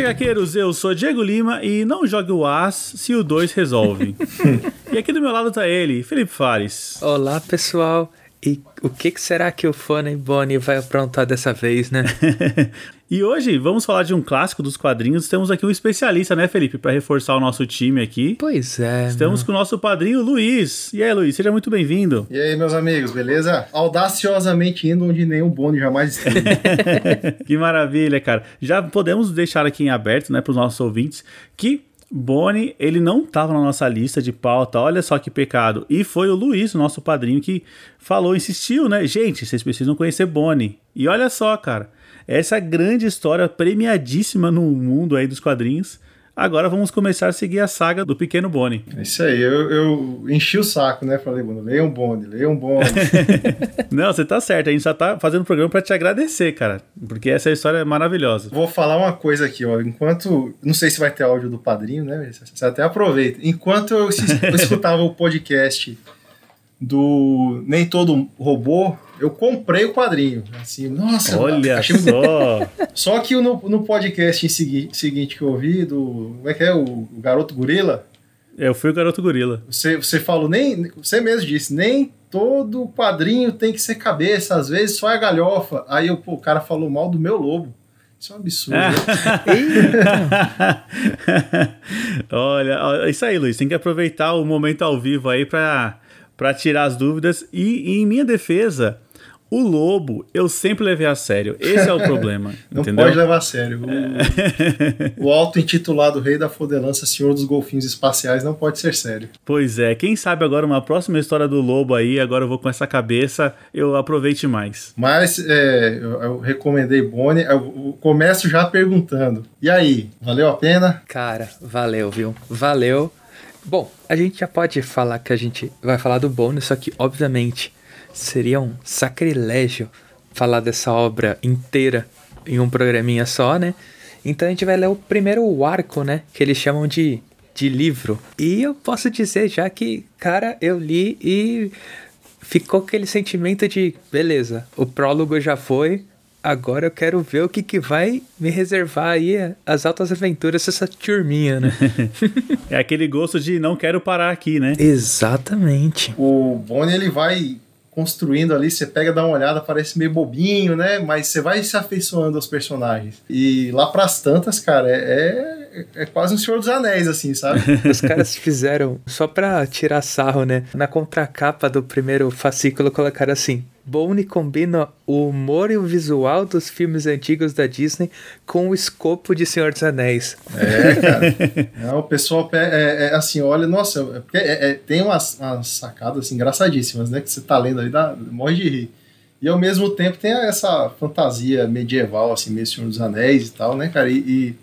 HQueiros, eu sou Diego Lima e não jogue o As se o 2 resolve. e aqui do meu lado tá ele, Felipe Fares. Olá, pessoal. E o que, que será que o Funny Bonnie vai aprontar dessa vez, né? e hoje vamos falar de um clássico dos quadrinhos. Temos aqui um especialista, né, Felipe, para reforçar o nosso time aqui. Pois é. Estamos com o nosso padrinho Luiz. E aí, Luiz, seja muito bem-vindo. E aí, meus amigos, beleza? Audaciosamente indo onde nenhum Bonnie jamais esteve. que maravilha, cara. Já podemos deixar aqui em aberto, né, para os nossos ouvintes, que Boni, ele não estava na nossa lista de pauta, olha só que pecado. E foi o Luiz, nosso padrinho, que falou, insistiu, né? Gente, vocês precisam conhecer Boni. E olha só, cara, essa grande história premiadíssima no mundo aí dos quadrinhos Agora vamos começar a seguir a saga do Pequeno Bonnie. É isso aí, eu, eu enchi o saco, né? Falei, mano, leia um bonde, leia um bonde. Não, você tá certo, a gente só tá fazendo o programa para te agradecer, cara, porque essa história é maravilhosa. Vou falar uma coisa aqui, ó, enquanto, não sei se vai ter áudio do padrinho, né? Você até aproveita. Enquanto eu escutava o podcast do Nem Todo Robô, eu comprei o quadrinho. Assim, nossa, olha achei... só. só que no, no podcast em segui, seguinte que eu ouvi, do. Como é que é? O, o Garoto Gorila. Eu fui o Garoto Gorila. Você, você falou, nem. Você mesmo disse, nem todo quadrinho tem que ser cabeça, às vezes só é galhofa. Aí eu, pô, o cara falou mal do meu lobo. Isso é um absurdo. Olha, isso aí, Luiz. Tem que aproveitar o momento ao vivo aí para para tirar as dúvidas. E, e, em minha defesa, o lobo eu sempre levei a sério. Esse é o problema. Não entendeu? pode levar a sério. O, o auto-intitulado Rei da Fodelança, Senhor dos Golfinhos Espaciais, não pode ser sério. Pois é, quem sabe agora uma próxima história do lobo aí, agora eu vou com essa cabeça, eu aproveite mais. Mas é, eu, eu, recomendei Bonnie, eu começo já perguntando. E aí, valeu a pena? Cara, valeu, viu? Valeu. Bom, a gente já pode falar que a gente vai falar do bônus, só que, obviamente, seria um sacrilégio falar dessa obra inteira em um programinha só, né? Então a gente vai ler o primeiro arco, né? Que eles chamam de, de livro. E eu posso dizer já que, cara, eu li e ficou aquele sentimento de, beleza, o prólogo já foi, agora eu quero ver o que, que vai me reservar aí as altas aventuras dessa turminha, né? é aquele gosto de não quero parar aqui, né? Exatamente. O Bonnie, ele vai construindo ali, você pega, dá uma olhada, parece meio bobinho, né? Mas você vai se afeiçoando aos personagens. E lá pras tantas, cara, é, é, é quase um Senhor dos Anéis, assim, sabe? Os caras fizeram só pra tirar sarro, né? Na contracapa do primeiro fascículo colocaram assim: Bone combina o humor e o visual dos filmes antigos da Disney com o escopo de Senhor dos Anéis. É, cara. é, o pessoal é, é, assim, olha, nossa, é, é, tem umas, umas, sacadas assim, engraçadíssimas, né? Que você tá lendo aí, dá, morre de rir. E ao mesmo tempo tem essa fantasia medieval, assim, meio Senhor dos Anéis e tal, né, cara? E, e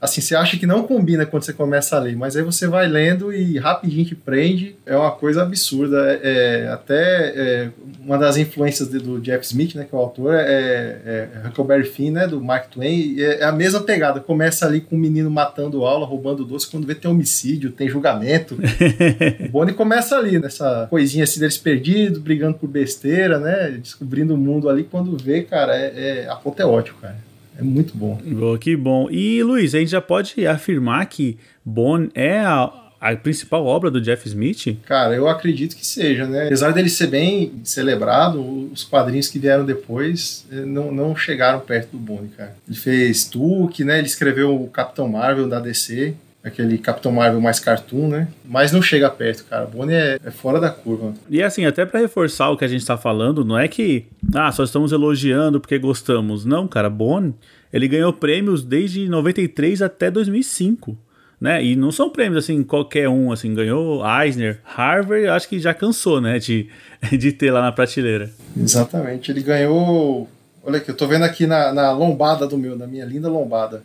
assim, você acha que não combina quando você começa a ler, mas aí você vai lendo e rapidinho te prende, é uma coisa absurda. É, é até é, uma das influências do Jeff Smith, né, que é o autor, é, é, é Huckleberry Finn, né, do Mark Twain, é, é, a mesma pegada. Começa ali com o um menino matando aula, roubando doce, quando vê tem homicídio, tem julgamento. o Bonnie começa ali, nessa coisinha assim deles perdidos, brigando por besteira, né, descobrindo o mundo ali, quando vê, cara, é, é apoteótico, cara. É muito bom. Oh, que bom. E, Luiz, a gente já pode afirmar que Bone é a, a principal obra do Jeff Smith? Cara, eu acredito que seja, né? Apesar dele ser bem celebrado, os quadrinhos que vieram depois eh, não, não chegaram perto do Bone, cara. Ele fez Tuque, né? Ele escreveu o Capitão Marvel da DC, aquele Capitão Marvel mais cartoon, né? Mas não chega perto, cara. Bonnie é, é fora da curva. E assim, até para reforçar o que a gente tá falando, não é que, ah, só estamos elogiando porque gostamos. Não, cara, Bonnie, ele ganhou prêmios desde 93 até 2005. Né? E não são prêmios assim, qualquer um, assim, ganhou Eisner, Harvard, acho que já cansou, né, de, de ter lá na prateleira. Exatamente, ele ganhou, olha aqui, eu tô vendo aqui na, na lombada do meu, na minha linda lombada,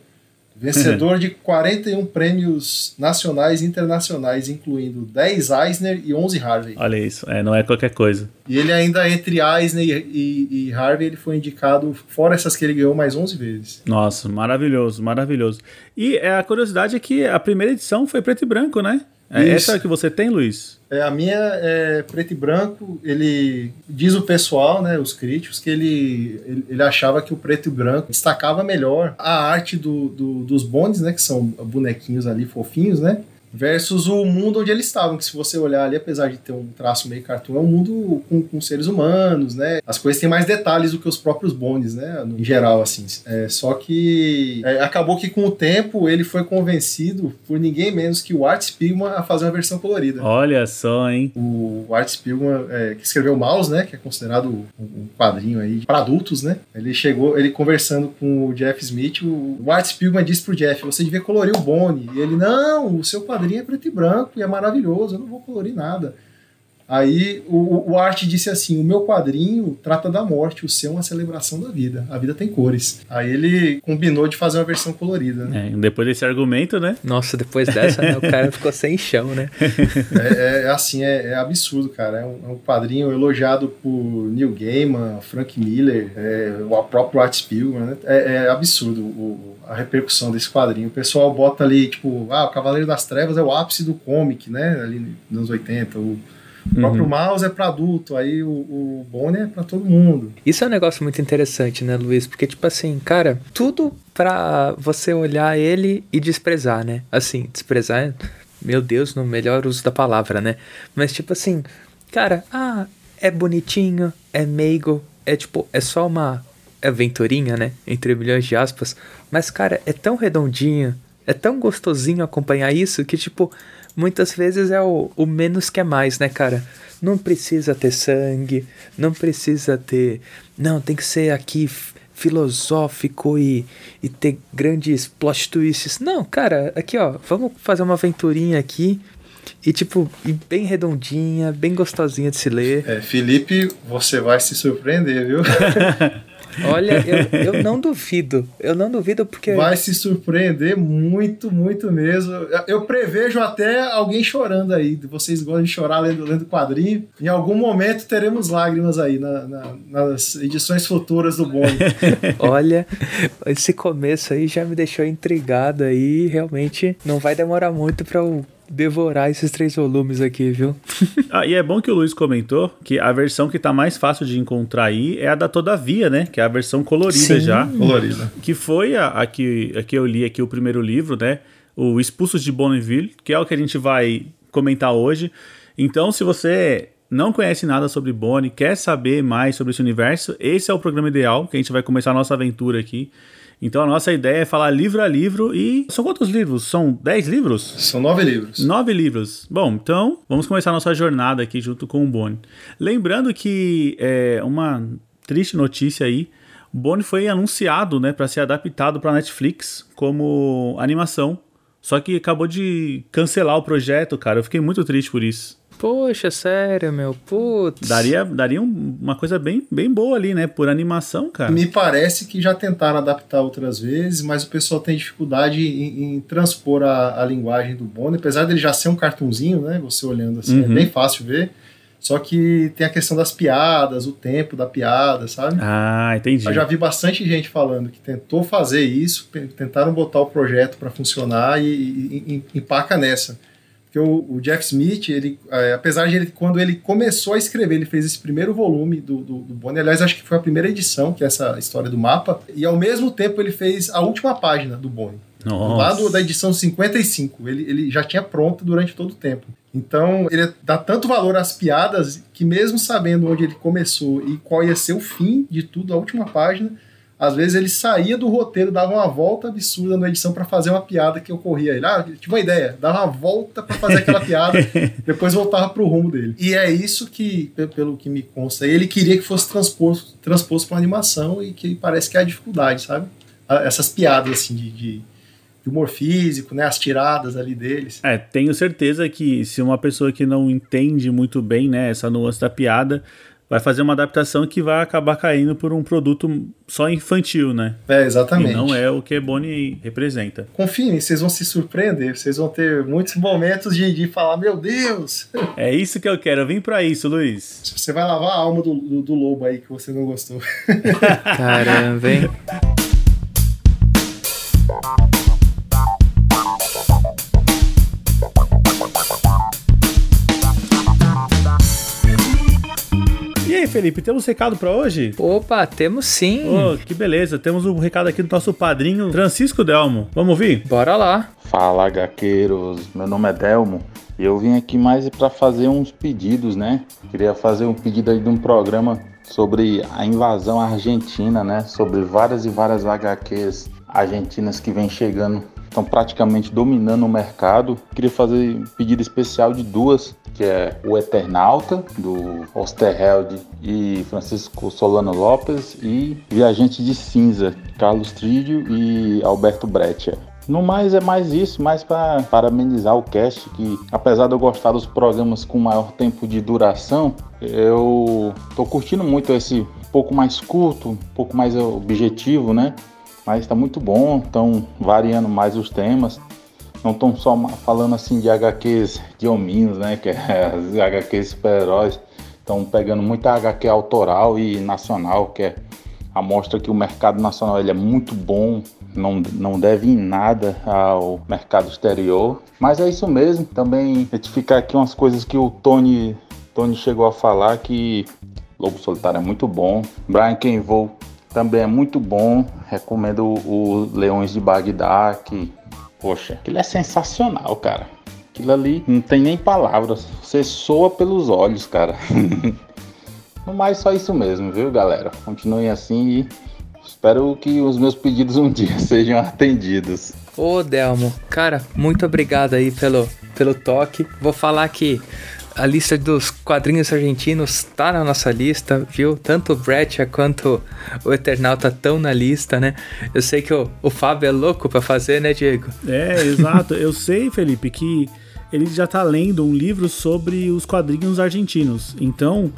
Vencedor de 41 prêmios nacionais e internacionais, incluindo 10 Eisner e 11 Harvey. Olha isso, é, não é qualquer coisa. E ele ainda, entre Eisner e, e, e, Harvey, ele foi indicado, fora essas que ele ganhou, mais 11 vezes. Nossa, maravilhoso, maravilhoso. E é, a curiosidade é que a primeira edição foi preto e branco, né? É essa que você tem, Luiz? É, a minha é preto e branco. Ele diz o pessoal, né, os críticos, que ele, ele, ele achava que o preto e branco destacava melhor a arte do, do, dos bondes, né, que são bonequinhos ali fofinhos, né? Versus o mundo onde eles estavam, que se você olhar ali, apesar de ter um traço meio cartoon, é um mundo com, com seres humanos, né? As coisas têm mais detalhes do que os próprios bones, né? Em geral, assim. É, só que é, acabou que com o tempo ele foi convencido por ninguém menos que o Art Spiegelman a fazer uma versão colorida. Olha só, hein? O Art Spiegelman, é, que escreveu Mouse, né? Que é considerado um quadrinho aí para adultos, né? Ele chegou, ele conversando com o Jeff Smith, o, o Art Spiegelman disse pro Jeff, você devia colorir o Bone. E ele, não, o seu quadrinho quadrinho é preto e branco e é maravilhoso, eu não vou colorir nada. Aí o, o Art disse assim: o meu quadrinho trata da morte, o seu é uma celebração da vida. A vida tem cores. Aí ele combinou de fazer uma versão colorida. Né? É, depois desse argumento, né? Nossa, depois dessa, né, o cara ficou sem chão, né? é, é, assim, é, é, absurdo, cara. É um, é um, quadrinho elogiado por Neil Gaiman, Frank Miller, é, o próprio Art Spiegelman. Né? É, é, absurdo o, a repercussão desse quadrinho. O pessoal bota ali, tipo, ah, o Cavaleiro das Trevas é o ápice do comic, né? Ali nos anos 80. O, o próprio uhum. mouse é para adulto, aí o, o Bonnie é para todo mundo. Isso é um negócio muito interessante, né, Luiz? Porque, tipo assim, cara, tudo pra você olhar ele e desprezar, né? Assim, desprezar, meu Deus, no melhor uso da palavra, né? Mas, tipo assim, cara, ah, é bonitinho, é meigo, é tipo, é só uma aventurinha, né? Entre milhões de aspas. Mas, cara, é tão redondinho, é tão gostosinho acompanhar isso que, tipo, muitas vezes é o, o menos que é mais, né, cara? Não precisa ter sangue, não precisa ter. Não, tem que ser aqui filosófico e, e ter grandes plot twists. Não, cara, aqui ó, vamos fazer uma aventurinha aqui e tipo, e bem redondinha, bem gostosinha de se ler. É, Felipe, você vai se surpreender, viu? Olha, eu, eu não duvido. Eu não duvido porque. Vai se surpreender muito, muito mesmo. Eu prevejo até alguém chorando aí. Vocês gostam de chorar lendo, lendo quadrinho. Em algum momento teremos lágrimas aí na, na, nas edições futuras do Bond. Olha, esse começo aí já me deixou intrigado aí. Realmente não vai demorar muito para eu devorar esses três volumes aqui, viu? ah, e é bom que o Luiz comentou que a versão que tá mais fácil de encontrar aí é a da Todavia, né? Que é a versão colorida Sim. já. Colorida. Que foi a, a, que, a que eu li aqui o primeiro livro, né? O Expulsos de Bonneville, que é o que a gente vai comentar hoje. Então, se você não conhece nada sobre Bonnie, quer saber mais sobre esse universo, esse é o programa ideal, que a gente vai começar a nossa aventura aqui. Então a nossa ideia é falar livro a livro e. São quantos livros? São dez livros? São nove livros. Nove livros. Bom, então vamos começar a nossa jornada aqui junto com o Boni. Lembrando que é uma triste notícia aí. O Boni foi anunciado, né, para ser adaptado para Netflix como animação. Só que acabou de cancelar o projeto, cara. Eu fiquei muito triste por isso. Poxa, sério, meu, putz. Daria, daria uma coisa bem, bem boa ali, né? Por animação, cara. Me parece que já tentaram adaptar outras vezes, mas o pessoal tem dificuldade em, em transpor a, a, linguagem do Bonnie, apesar dele já ser um cartunzinho, né? Você olhando assim, é uhum. é bem fácil ver. Só que tem a questão das piadas, o tempo da piada, sabe? Ah, entendi. Eu já vi bastante gente falando que tentou fazer isso, tentaram botar o projeto para funcionar e, e, e empaca nessa. Porque o, o Jeff Smith, ele, é, apesar de ele, quando ele começou a escrever, ele fez esse primeiro volume do, do, do Bonnie. Aliás, acho que foi a primeira edição, que é essa história do mapa. E ao mesmo tempo ele fez a última página do Bonnie. Nossa. Lá do, da edição 55. Ele, ele já tinha pronto durante todo o tempo. Então, ele dá tanto valor às piadas que, mesmo sabendo onde ele começou e qual ia ser o fim de tudo, a última página, às vezes ele saía do roteiro, dava uma volta absurda na edição para fazer uma piada que ocorria. Ele, ah, tive uma ideia, dava uma volta para fazer aquela piada, depois voltava pro rumo dele. E é isso que, pelo que me consta, ele queria que fosse transposto, transposto para animação e que parece que é a dificuldade, sabe? Essas piadas assim de, de humor físico, né, as tiradas ali deles. É, tenho certeza que se uma pessoa que não entende muito bem, né, essa nuance da piada, vai fazer uma adaptação que vai acabar caindo por um produto só infantil, né? É, exatamente. E não é o que Bonnie representa. Confiem, vocês vão se surpreender, vocês vão ter muitos momentos de, de falar, meu Deus! É isso que eu quero, eu vim pra isso, Luiz. Você vai lavar a alma do, do, do lobo aí que você não gostou. Caramba, hein? Felipe, temos recado para hoje? Opa, temos sim. Oh, que beleza. Temos um recado aqui do nosso padrinho Francisco Delmo. Vamos ouvir? Bora lá. Fala, gaqueiros. Meu nome é Delmo. E eu vim aqui mais para fazer uns pedidos, né? Queria fazer um pedido aí de um programa sobre a invasão argentina, né? Sobre várias e várias HQs argentinas que vem chegando, estão praticamente dominando o mercado. Queria fazer um pedido especial de duas, que é o Eternauta, do Osterheld e Francisco Solano Lopes, e Viajante de Cinza, Carlos Trídio e Alberto Breccia. No mais é mais isso, mais para parabenizar o cast, que apesar de eu gostar dos programas com maior tempo de duração, eu tô curtindo muito esse pouco mais curto, um pouco mais objetivo, né? Mas está muito bom, estão variando mais os temas. Não estão só falando assim de HQs de hominhos, né? Que é as HQs super-heróis. Estão pegando muita HQ autoral e nacional, que é a mostra que o mercado nacional ele é muito bom, não, não deve em nada ao mercado exterior. Mas é isso mesmo. Também retificar aqui umas coisas que o Tony, Tony chegou a falar que Lobo Solitário é muito bom. Brian Kenville também é muito bom. Recomendo o Leões de Bagdá, que, poxa, aquilo é sensacional, cara. Aquilo ali não tem nem palavras. Você soa pelos olhos, cara. no mais, só isso mesmo, viu, galera? Continuem assim e espero que os meus pedidos um dia sejam atendidos. Ô, Delmo, cara, muito obrigado aí pelo, pelo toque. Vou falar que a lista dos quadrinhos argentinos tá na nossa lista, viu? Tanto o Breccia quanto o Eternauta estão na lista, né? Eu sei que o, o Fábio é louco para fazer, né, Diego? É, exato. Eu sei, Felipe, que ele já tá lendo um livro sobre os quadrinhos argentinos. Então,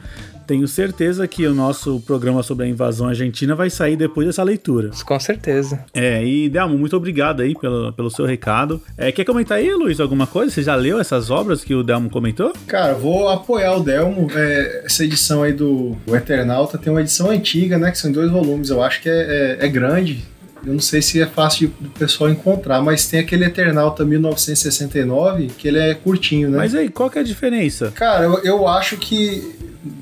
tenho certeza que o nosso programa sobre a invasão argentina vai sair depois dessa leitura. Com certeza. É, e Delmo, muito obrigado aí pelo, pelo seu recado. É, quer comentar aí, Luiz, alguma coisa? Você já leu essas obras que o Delmo comentou? Cara, vou apoiar o Delmo. É, essa edição aí do, Eternauta tem uma edição antiga, né? Que são dois volumes. Eu acho que é, é, é grande. Eu não sei se é fácil do pessoal encontrar, mas tem aquele Eternauta 1969 que ele é curtinho, né? Mas aí, qual que é a diferença? Cara, eu, eu acho que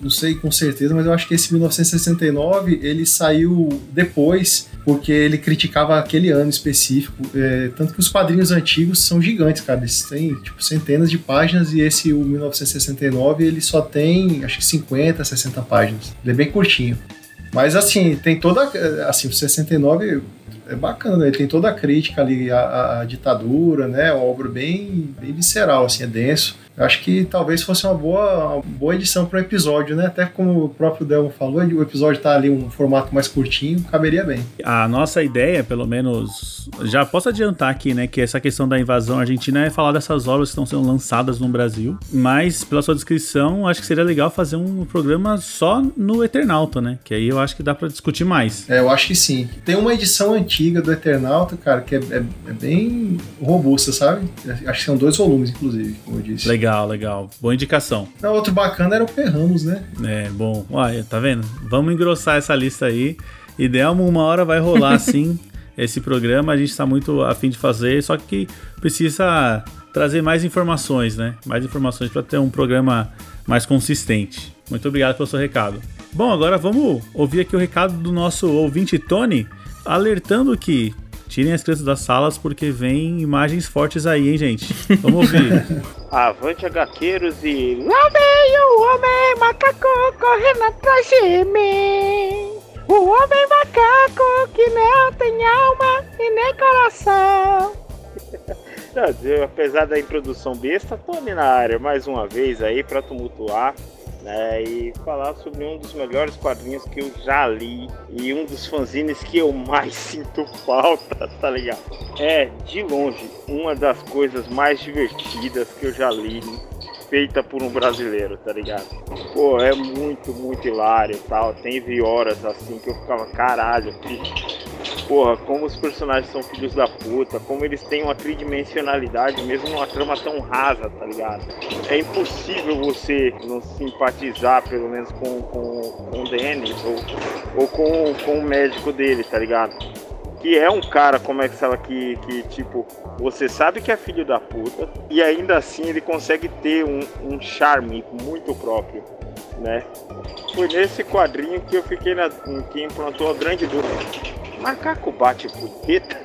não sei com certeza, mas eu acho que esse 1969 ele saiu depois, porque ele criticava aquele ano específico. É, tanto que os quadrinhos antigos são gigantes, cara. Eles têm tipo, centenas de páginas e esse o 1969 ele só tem acho que 50, 60 páginas. Ele é bem curtinho. Mas assim, tem toda. Assim, o 69 é bacana, né? Ele tem toda a crítica ali à, à ditadura, né? Uma obra bem, bem visceral, assim, é denso. Eu acho que talvez fosse uma boa, uma boa edição para o episódio, né? Até como o próprio Delmo falou, o episódio tá ali um formato mais curtinho, caberia bem. A nossa ideia, pelo menos, já posso adiantar aqui, né, que essa questão da invasão argentina é falar dessas obras que estão sendo lançadas no Brasil, mas pela sua descrição, acho que seria legal fazer um programa só no Eternauta, né? Que aí eu acho que dá para discutir mais. É, eu acho que sim. Tem uma edição antiga do Eternauta, cara, que é, é, é bem robusta, sabe? Acho que são dois volumes, inclusive, como eu disse. Legal. Legal. Boa indicação. Não, outro bacana era o Perramos, né? É, bom. Olha, tá vendo? Vamos engrossar essa lista aí. Ideal, uma hora vai rolar sim esse programa. A gente está muito afim de fazer, só que precisa trazer mais informações, né? Mais informações para ter um programa mais consistente. Muito obrigado pelo seu recado. Bom, agora vamos ouvir aqui o recado do nosso ouvinte Tony, alertando que Tirem as crianças das salas porque vem imagens fortes aí, hein, gente? Vamos ouvir. Avante, HQueiros e. Lá vem o homem macaco correndo atrás de mim. O homem macaco que não tem alma e nem coração. Apesar da introdução besta, Tony na área mais uma vez aí para tumultuar né, e falar sobre um dos melhores quadrinhos que eu já li e um dos fanzines que eu mais sinto falta, tá ligado? É, de longe, uma das coisas mais divertidas que eu já li feita por um brasileiro, tá ligado? Pô, é muito, muito hilário e tal. Teve horas assim que eu ficava, caralho, que porra, como os personagens são filhos da puta, como eles têm uma tridimensionalidade, mesmo numa trama tão rasa, tá ligado? É impossível você não simpatizar, pelo menos, com, com, com o Dennis ou, ou com, com o médico dele, tá ligado? Que é um cara, como é que fala, que, que tipo, você sabe que é filho da puta, e ainda assim ele consegue ter um, um charme muito próprio, né? Foi nesse quadrinho que eu fiquei na. que implantou a grande dúvida Macaco bate punheta?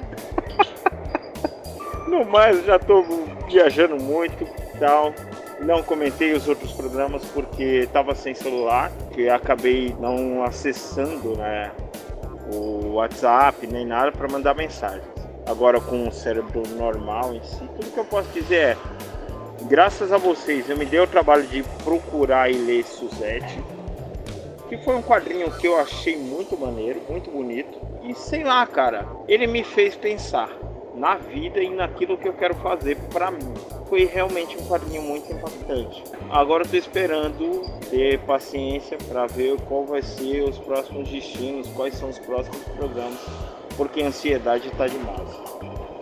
no mais, já tô viajando muito tal. Não comentei os outros programas porque estava sem celular, que acabei não acessando né, o WhatsApp nem nada para mandar mensagens. Agora com o cérebro normal em si, tudo que eu posso dizer é graças a vocês eu me dei o trabalho de procurar e ler Suzette, que foi um quadrinho que eu achei muito maneiro, muito bonito. E sei lá, cara, ele me fez pensar na vida e naquilo que eu quero fazer para mim. Foi realmente um quadrinho muito impactante. Agora eu tô esperando ter paciência para ver qual vai ser os próximos destinos, quais são os próximos programas, porque a ansiedade tá demais.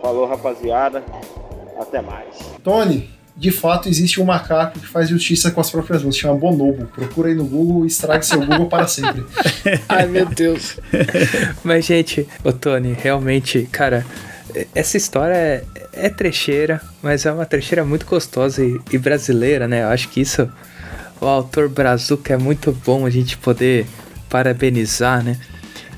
Falou, rapaziada. Até mais. Tony, de fato existe um macaco que faz justiça com as próprias mãos, chama Bonobo. Procura aí no Google e estrague seu Google para sempre. Ai, meu Deus. Mas, gente, o Tony, realmente, cara, essa história é, é, trecheira, mas é uma trecheira muito gostosa e, e brasileira, né? Eu acho que isso, o autor Brazuca é muito bom a gente poder parabenizar, né?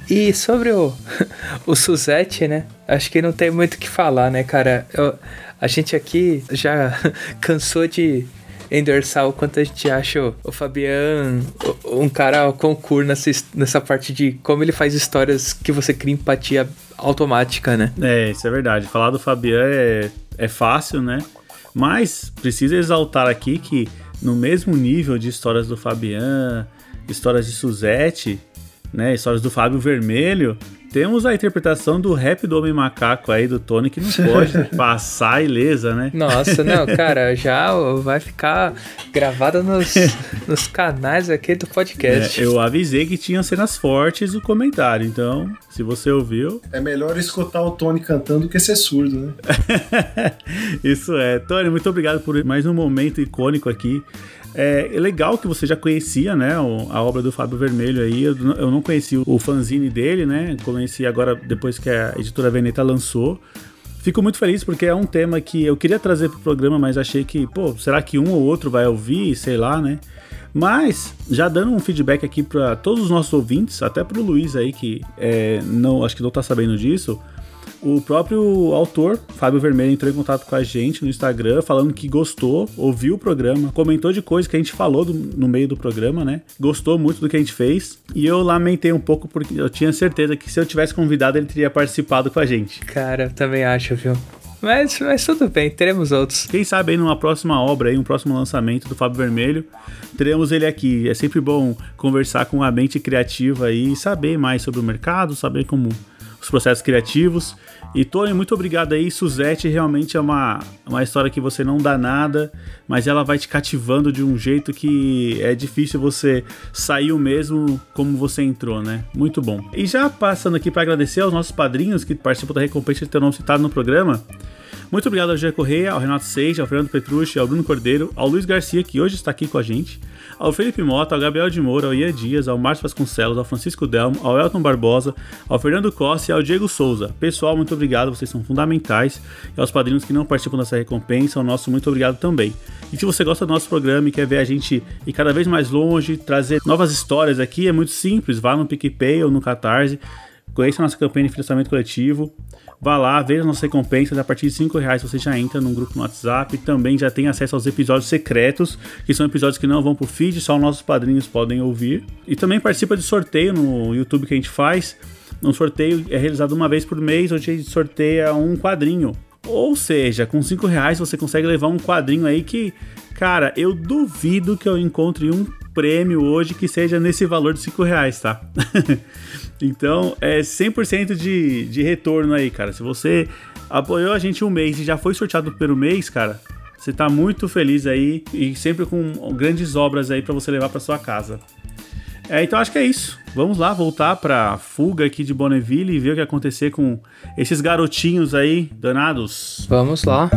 E sobre o, o Suzette, né? Acho que não tem muito o que falar, né, cara? Eu, a gente aqui já cansou de endereçar o quanto a gente acha o Fabian um cara concurso nessa, nessa parte de como ele faz histórias que você cria empatia automática, né? É, isso é verdade. Falar do Fabian é, é fácil, né? Mas precisa exaltar aqui que no mesmo nível de histórias do Fabian, histórias de Suzette, né, histórias do Fábio Vermelho, temos a interpretação do rap do Homem Macaco aí do Tony que não pode passar ilesa, né? Nossa, não, cara, já vai ficar gravada nos, nos canais aqui do podcast. É, eu avisei que tinha cenas fortes no comentário, então, se você ouviu. É melhor escutar o Tony cantando do que ser surdo, né? Isso é. Tony, muito obrigado por mais um momento icônico aqui. É, é, legal que você já conhecia, né, a obra do Fábio Vermelho aí. Eu, não conhecia o fanzine dele, né? Conheci agora depois que a editora Veneta lançou. Fico muito feliz porque é um tema que eu queria trazer pro programa, mas achei que, pô, será que um ou outro vai ouvir, sei lá, né? Mas, já dando um feedback aqui para todos os nossos ouvintes, até pro Luiz aí, que é, não, acho que não tá sabendo disso, o próprio autor, Fábio Vermelho, entrou em contato com a gente no Instagram, falando que gostou, ouviu o programa, comentou de coisas que a gente falou do, no meio do programa, né? Gostou muito do que a gente fez. E eu lamentei um pouco porque eu tinha certeza que se eu tivesse convidado, ele teria participado com a gente. Cara, eu também acho, viu? Mas, mas tudo bem, teremos outros. Quem sabe aí numa próxima obra, aí, um próximo lançamento do Fábio Vermelho, teremos ele aqui. É sempre bom conversar com a mente criativa e saber mais sobre o mercado, saber como os processos criativos. E Tony, muito obrigado aí. Suzette realmente é uma, uma história que você não dá nada, mas ela vai te cativando de um jeito que é difícil você sair o mesmo como você entrou, né? Muito bom. E já passando aqui para agradecer aos nossos padrinhos que participam da recompensa de ter nome citado no programa. Muito obrigado ao Gê Correia, ao Renato Seixas, ao Fernando Petrucci, ao Bruno Cordeiro, ao Luiz Garcia, que hoje está aqui com a gente, ao Felipe Mota, ao Gabriel de Moura, ao Ian Dias, ao Márcio Vasconcelos, ao Francisco Delmo, ao Elton Barbosa, ao Fernando Costa e ao Diego Souza. Pessoal, muito obrigado, vocês são fundamentais. E aos padrinhos que não participam dessa recompensa, o nosso muito obrigado também. E se você gosta do nosso programa e quer ver a gente ir cada vez mais longe, trazer novas histórias aqui, é muito simples, vá no PicPay ou no Catarse, conheça a nossa campanha de financiamento coletivo. Vá lá, veja as nossas recompensas. A partir de 5 reais você já entra num grupo no WhatsApp. Também já tem acesso aos episódios secretos, que são episódios que não vão pro feed, só os nossos padrinhos podem ouvir. E também participa de sorteio no YouTube que a gente faz. Um sorteio é realizado uma vez por mês, onde a gente sorteia um quadrinho. Ou seja, com 5 reais você consegue levar um quadrinho aí que, cara, eu duvido que eu encontre um prêmio hoje que seja nesse valor de 5 reais, tá? Então, é 100% de, de retorno aí, cara. Se você apoiou a gente um mês e já foi sorteado pelo mês, cara, Você tá muito feliz aí e sempre com grandes obras aí para você levar para sua casa. É, então acho que é isso. Vamos lá voltar pra fuga aqui de Bonneville e ver o que acontecer com esses garotinhos aí danados. Vamos lá.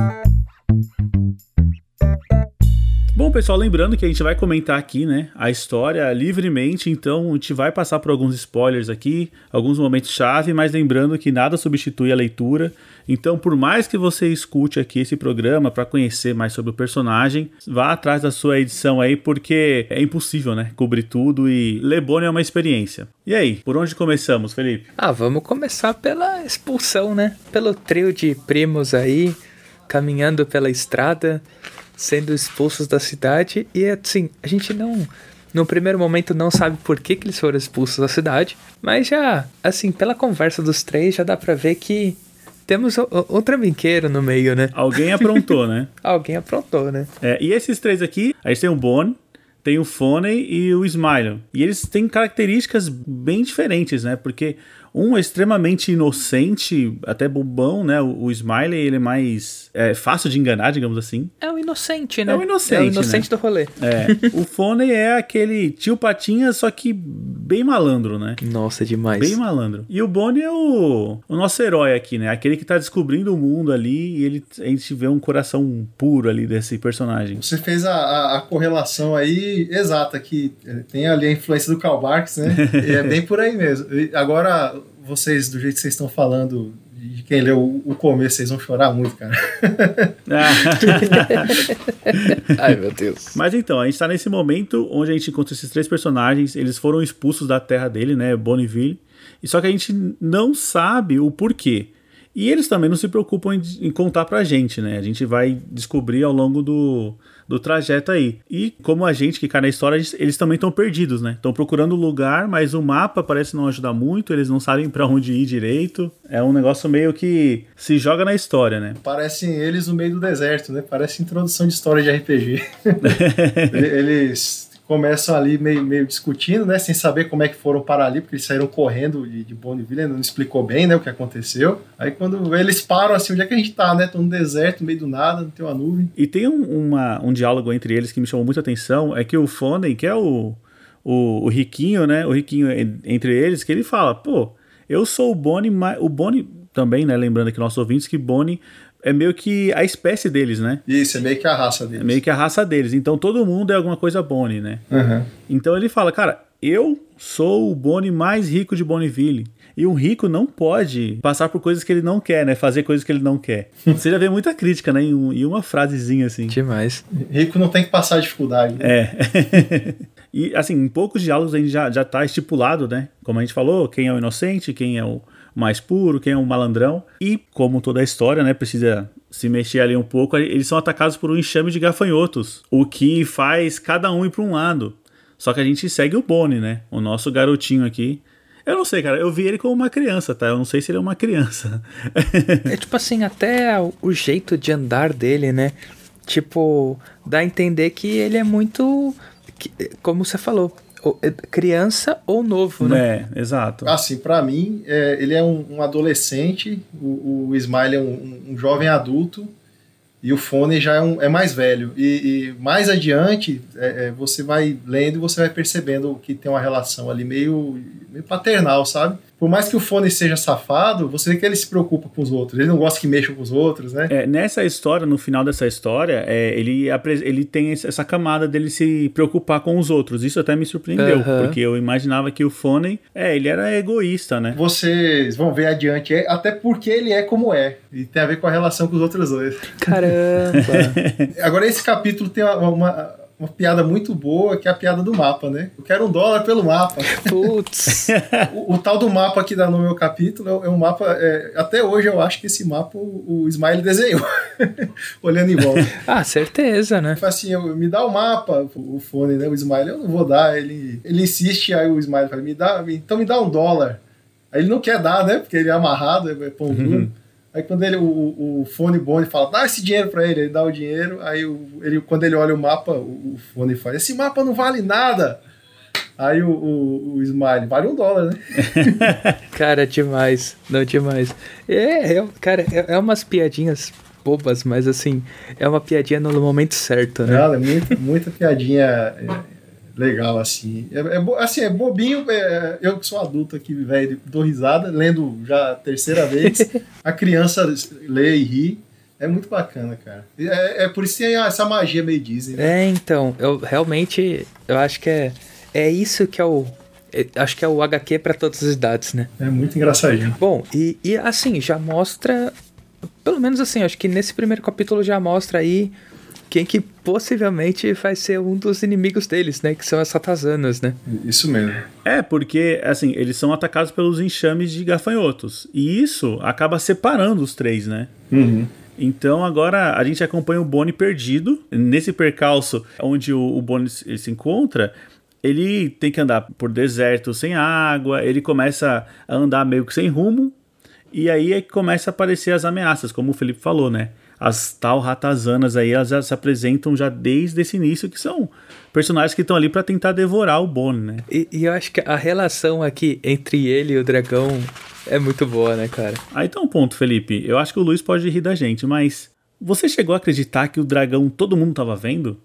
Bom, pessoal, lembrando que a gente vai comentar aqui, né, a história livremente, então a gente vai passar por alguns spoilers aqui, alguns momentos chave, mas lembrando que nada substitui a leitura. Então, por mais que você escute aqui esse programa para conhecer mais sobre o personagem, vá atrás da sua edição aí, porque é impossível, né, cobrir tudo e Lebone é uma experiência. E aí, por onde começamos, Felipe? Ah, vamos começar pela expulsão, né? Pelo trio de primos aí, caminhando pela estrada sendo expulsos da cidade e assim, a gente não no primeiro momento não sabe por que, que eles foram expulsos da cidade, mas já, assim, pela conversa dos três já dá pra ver que temos outro trambiqueiro no meio, né? Alguém aprontou, né? Alguém aprontou, né? É, e esses três aqui, a gente tem o Bone, tem o Foney e o Smile. E eles têm características bem diferentes, né? Porque um é extremamente inocente, até bobão, né? O, o Smiley, ele é mais é, fácil de enganar, digamos assim. É o inocente, né? É o inocente. É o inocente né? do rolê. É. o Foney é aquele tio Patinha, só que bem malandro, né? Nossa, demais. Bem malandro. E o Bonnie é o, o nosso herói aqui, né? Aquele que tá descobrindo o mundo ali e ele, a gente vê um coração puro ali desse personagem. Você fez a, a, a correlação aí exata, que tem ali a influência do Karl Barks, né? e é bem por aí mesmo. E agora, vocês, do jeito que vocês estão falando, de quem leu o começo, vocês vão chorar muito, cara. Ai, meu Deus. Mas então, a gente tá nesse momento onde a gente encontra esses três personagens, eles foram expulsos da terra dele, né, Bonneville, e só que a gente não sabe o porquê. E eles também não se preocupam em, em contar pra gente, né? A gente vai descobrir ao longo do, do trajeto aí. E como a gente que cai na história, eles também estão perdidos, né? Estão procurando lugar, mas o mapa parece não ajudar muito, eles não sabem para onde ir direito. É um negócio meio que se joga na história, né? Parecem eles no meio do deserto, né? Parece introdução de história de RPG. eles começam ali meio, meio discutindo, né, sem saber como é que foram parar ali, porque eles saíram correndo de, de Bonneville, não explicou bem, né, o que aconteceu. Aí quando eles param assim, onde é que a gente tá, né, tô no deserto, no meio do nada, não tem uma nuvem. E tem um, uma, um diálogo entre eles que me chamou muita atenção, é que o Fonden, que é o, o, o riquinho, né, o riquinho entre eles, que ele fala, pô, eu sou o Bonnie, o Bonnie também, né, lembrando aqui nossos ouvintes que Bonnie é meio que a espécie deles, né? Isso, é meio que a raça deles. É meio que a raça deles. Então todo mundo é alguma coisa Bonnie, né? Uhum. Então ele fala, cara, eu sou o Bonnie mais rico de Bonneville. E um rico não pode passar por coisas que ele não quer, né? Fazer coisas que ele não quer. Você já vê muita crítica, né? Em, um, em uma frasezinha assim. Demais. Rico não tem que passar dificuldade. Né? É. e assim, em poucos diálogos a gente já, já tá estipulado, né? Como a gente falou, quem é o inocente, quem é o mais puro, quem é um malandrão. E, como toda a história, né, precisa se mexer ali um pouco, eles são atacados por um enxame de gafanhotos, o que faz cada um ir para um lado. Só que a gente segue o Bonnie, né? O nosso garotinho aqui. Eu não sei, cara. Eu vi ele como uma criança, tá? Eu não sei se ele é uma criança. é tipo assim, até o jeito de andar dele, né? Tipo, dá a entender que ele é muito. Como você falou, criança ou novo, né? É, exato. Assim, para mim, é, ele é um, um adolescente, o, o Smile é um, um, jovem adulto e o Fone já é, um, é mais velho. E, e mais adiante, é, é, você vai lendo e você vai percebendo que tem uma relação ali meio, meio paternal, sabe? Por mais que o Fone seja safado, você vê que ele se preocupa com os outros. Ele não gosta que mexam com os outros, né? É, nessa história, no final dessa história, é, ele, ele tem essa camada dele se preocupar com os outros. Isso até me surpreendeu, uhum. porque eu imaginava que o Fone, é, ele era egoísta, né? Vocês vão ver adiante, é, até porque ele é como é. E tem a ver com a relação com os outros dois. Caramba! Agora, esse capítulo tem uma, uma uma piada muito boa, que é a piada do mapa, né? Eu quero um dólar pelo mapa. Putz! o, o, tal do mapa que dá no meu capítulo é, um mapa. É, até hoje eu acho que esse mapa o, o Smile desenhou, olhando em volta. Ah, certeza, né? Fala assim, eu, me dá o mapa, o, fone, né? O Smile, eu não vou dar. Ele, ele insiste, aí o Smile fala, me dá, então me dá um dólar. Aí ele não quer dar, né? Porque ele é amarrado, é pão duro. Uhum. Aí quando ele, o, o fone Bone fala, dá esse dinheiro para ele, ele dá o dinheiro, aí o, ele, quando ele olha o mapa, o, o fone fala, esse mapa não vale nada. Aí o, o, o Smile, vale um dólar, né? cara, demais. Não, demais. É, é cara, é, é umas piadinhas bobas, mas assim, é uma piadinha no momento certo, né? Ela é muita, muita piadinha é, legal, assim. É, é, assim, é bobinho. É, eu que sou adulto aqui, velho, dou risada, lendo já a terceira vez. a criança lê e ri. É muito bacana, cara. É, é por isso que tem essa magia meio Disney. Né? É, então, eu realmente, eu acho que é, é isso que é o, acho que é o HQ para todas as idades, né? É muito engraçadinho. Bom, e, e assim, já mostra. Pelo menos assim, acho que nesse primeiro capítulo já mostra aí quem que possivelmente vai ser um dos inimigos deles, né? Que são as ratazanas, né? Isso mesmo. É, porque, assim, eles são atacados pelos enxames de gafanhotos. E isso acaba separando os três, né? Uhum. Então agora a gente acompanha o Bonnie perdido. Nesse percalço onde o, o Bonnie se encontra, ele tem que andar por deserto sem água, ele começa a andar meio que sem rumo, e aí é que começa a aparecer as ameaças, como o Felipe falou, né? As tal ratazanas aí, elas já se apresentam já desde esse início, que são personagens que estão ali para tentar devorar o Bonnie, né? E, e, eu acho que a relação aqui entre ele e o dragão é muito boa, né, cara? Aí tá um ponto, Felipe. Eu acho que o Luiz pode rir da gente, mas você chegou a acreditar que o dragão todo mundo tava vendo?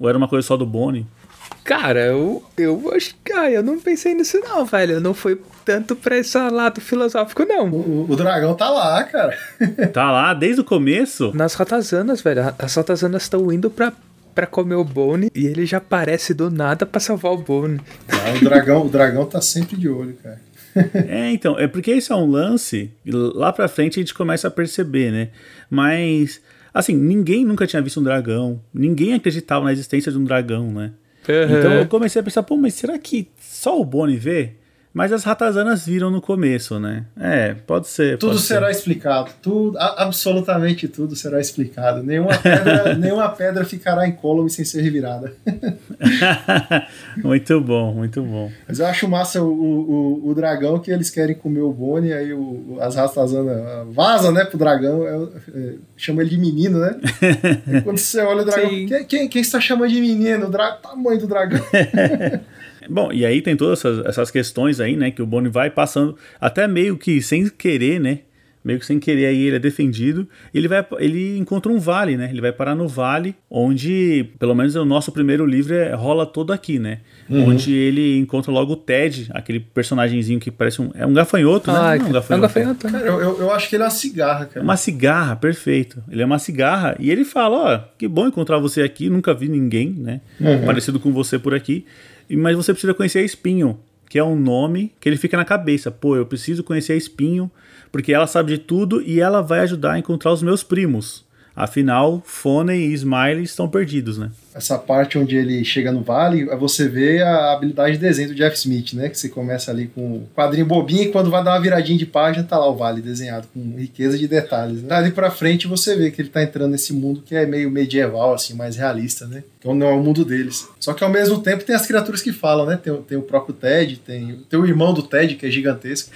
Ou era uma coisa só do Bonnie? Cara, eu, eu acho que ah, eu não pensei nisso não, velho. Eu não fui tanto pra esse lado filosófico, não. O, o, dragão tá lá, cara. tá lá desde o começo? Nas ratazanas, velho. As ratazanas estão indo pra, pra comer o Bone e ele já aparece do nada pra salvar o Bone. Ah, o, dragão, o dragão tá sempre de olho, cara. é, então, é porque esse é um lance, lá pra frente a gente começa a perceber, né? Mas, assim, ninguém nunca tinha visto um dragão, ninguém acreditava na existência de um dragão, né? Uhum. Então eu comecei a pensar, pô, mas será que só o Boni vê? Mas as ratazanas viram no começo, né? É, pode ser. Tudo pode será ser. explicado. Tudo, absolutamente tudo será explicado. Nenhuma pedra, nenhuma pedra ficará incólume sem ser revirada. muito bom, muito bom. Mas eu acho massa o, o, o dragão que eles querem comer o Boni, aí o, as ratazanas vaza, né, pro dragão. É, é, chama ele de menino, né? quando você olha o dragão, quem, quem, quem, está chamando de menino? O dra tamanho do dragão. Bom, e aí tem todas essas, essas questões aí, né, que o Boni vai passando, até meio que sem querer, né, meio que sem querer aí ele é defendido, ele vai ele encontra um vale, né? Ele vai parar no vale onde, pelo menos o nosso primeiro livro é, rola todo aqui, né? Uhum. Onde ele encontra logo o Ted, aquele personagemzinho que parece um é um gafanhoto, ah, né? Não, um gafanhoto. É um gafanhoto. Cara, eu, eu, acho que ele é uma cigarra, cara. Uma cigarra, perfeito. Ele é uma cigarra e ele fala, ó, oh, que bom encontrar você aqui, nunca vi ninguém, né? Uhum. Parecido com você por aqui mas você precisa conhecer Espinho, que é um nome que ele fica na cabeça. Pô, eu preciso conhecer Espinho, porque ela sabe de tudo e ela vai ajudar a encontrar os meus primos. Afinal, Fone e Smiley estão perdidos, né? Essa parte onde ele chega no vale, você vê a habilidade de desenho do Jeff Smith, né? Que você começa ali com o quadrinho bobinho e quando vai dar uma viradinha de página, tá lá o vale desenhado com riqueza de detalhes. Né? Dali pra frente você vê que ele tá entrando nesse mundo que é meio medieval, assim, mais realista, né? Que não é o mundo deles. Só que ao mesmo tempo tem as criaturas que falam, né? Tem, tem o próprio Ted, tem, tem o irmão do Ted, que é gigantesco.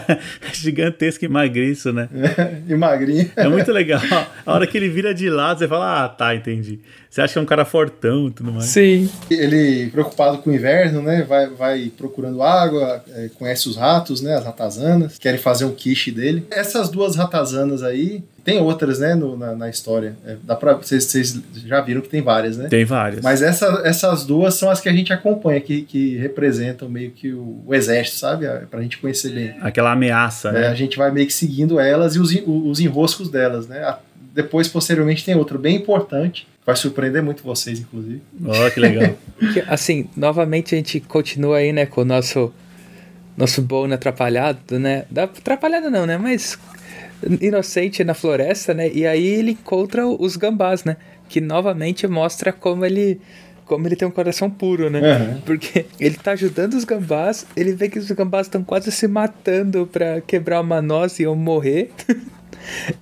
gigantesco e magriço, né? É, e magrinho. É muito legal. A hora que ele vira de lado, você fala, ah, tá, entendi. Você acha que é um cara fortão e tudo mais. Sim. Ele, preocupado com o inverno, né? Vai, vai procurando água, é, conhece os ratos, né? As ratazanas. Querem fazer um quiche dele. Essas duas ratazanas aí, tem outras, né, no, na, na, história. É, dá pra, vocês, vocês, já viram que tem várias, né? Tem várias. Mas essa, essas duas são as que a gente acompanha, que, que representam meio que o, o exército, sabe? Pra gente conhecer bem. Aquela ameaça, é, né? A gente vai meio que seguindo elas e os, os enroscos delas, né? Depois, posteriormente, tem outro bem importante, Vai surpreender muito vocês, inclusive. Oh, que legal. assim, novamente a gente continua aí, né, com o nosso nosso Bone atrapalhado, né? Atrapalhado não, né? Mas inocente na floresta, né? E aí ele encontra os gambás, né? Que novamente mostra como ele como ele tem um coração puro, né? Uhum. Porque ele tá ajudando os gambás, ele vê que os gambás estão quase se matando para quebrar uma noz e iam morrer.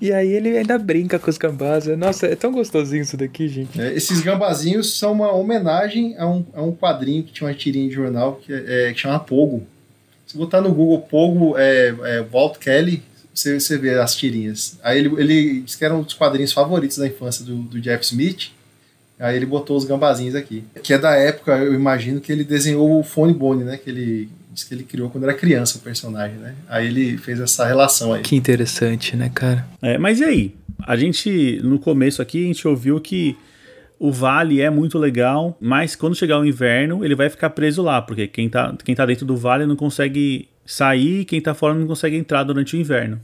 E aí ele ainda brinca com os gambás. Nossa, é tão gostosinho isso daqui, gente. É, esses gambazinhos são uma homenagem a um, a um quadrinho que tinha uma tirinha de jornal que, é, que chama Pogo. Se botar no Google Pogo, é, é Walt Kelly, você, você vê as tirinhas. Aí ele, ele disse que era um dos quadrinhos favoritos da infância do, do Jeff Smith. Aí ele botou os gambazinhos aqui. Que é da época, eu imagino, que ele desenhou o Phone Bone, né? Que ele Diz que ele criou quando era criança o personagem, né? Aí ele fez essa relação aí. Que interessante, né, cara? É, mas e aí? a gente, no começo aqui, a gente ouviu que o vale é muito legal, mas quando chegar o inverno, ele vai ficar preso lá, porque quem tá, quem tá dentro do vale não consegue sair, quem tá fora não consegue entrar durante o inverno.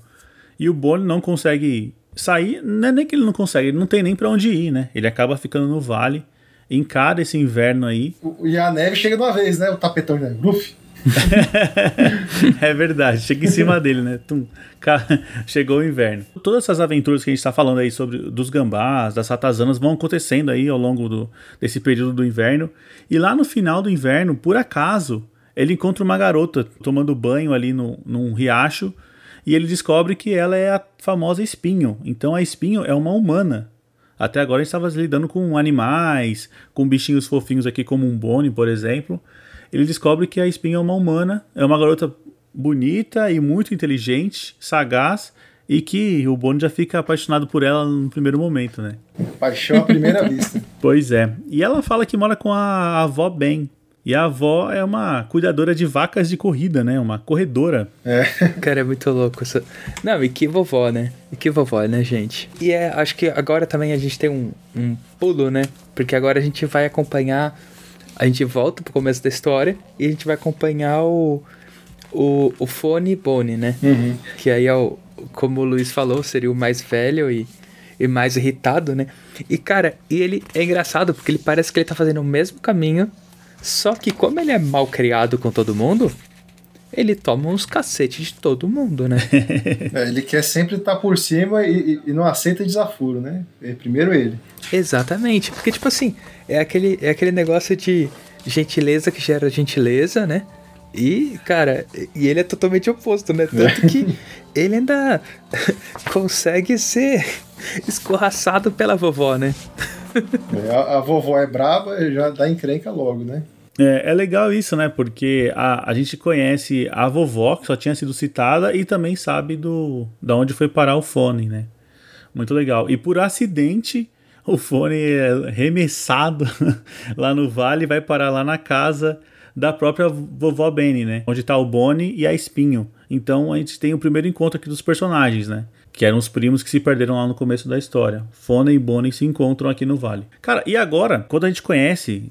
E o Bonnie não consegue sair, não é nem que ele não consegue, ele não tem nem para onde ir, né? Ele acaba ficando no vale, encara esse inverno aí. E a neve chega de uma vez, né? O tapetão de neve. Uf. é verdade, chega em cima dele, né? Tum, chegou o inverno. Todas essas aventuras que a gente está falando aí sobre dos gambás, das ratazanas, vão acontecendo aí ao longo do, desse período do inverno. E lá no final do inverno, por acaso, ele encontra uma garota tomando banho ali no, num riacho e ele descobre que ela é a famosa Espinho. Então a Espinho é uma humana. Até agora a gente estava lidando com animais, com bichinhos fofinhos aqui como um Bonnie, por exemplo ele descobre que a Espinha é uma humana, é uma garota bonita e muito inteligente, sagaz, e que o Bonnie já fica apaixonado por ela no primeiro momento, né? Paixão à primeira vista. Pois é. E ela fala que mora com a avó Ben. E a avó é uma cuidadora de vacas de corrida, né? Uma corredora. É. Cara, é muito louco isso. Não, e que vovó, né? E que vovó, né, gente? E é, acho que agora também a gente tem um, um pulo, né? Porque agora a gente vai acompanhar a gente volta pro começo da história e a gente vai acompanhar o, o, o Fone Bone, né? Uhum. Que aí é o, como o Luiz falou, seria o mais velho e, e mais irritado, né? E cara, e ele é engraçado porque ele parece que ele tá fazendo o mesmo caminho, só que como ele é mal criado com todo mundo, ele toma uns cacetes de todo mundo, né? é, ele quer sempre estar tá por cima e, e, não aceita desaforo, né? É primeiro ele. Exatamente, porque tipo assim, é aquele, é aquele negócio de gentileza que gera gentileza, né? E, cara, e ele é totalmente oposto, né? Tanto que ele ainda consegue ser escorraçado pela vovó, né? É, a, a, vovó é braba, já dá encrenca logo, né? É, é, legal isso, né? Porque a, a gente conhece a vovó, que só tinha sido citada, e também sabe do da onde foi parar o fone, né? Muito legal. E por acidente, o fone é remessado lá no vale e vai parar lá na casa da própria vovó Benny, né? Onde tá o Bonnie e a Espinho. Então a gente tem o primeiro encontro aqui dos personagens, né? Que eram os primos que se perderam lá no começo da história. Fone e Bonnie se encontram aqui no vale. Cara, e agora, quando a gente conhece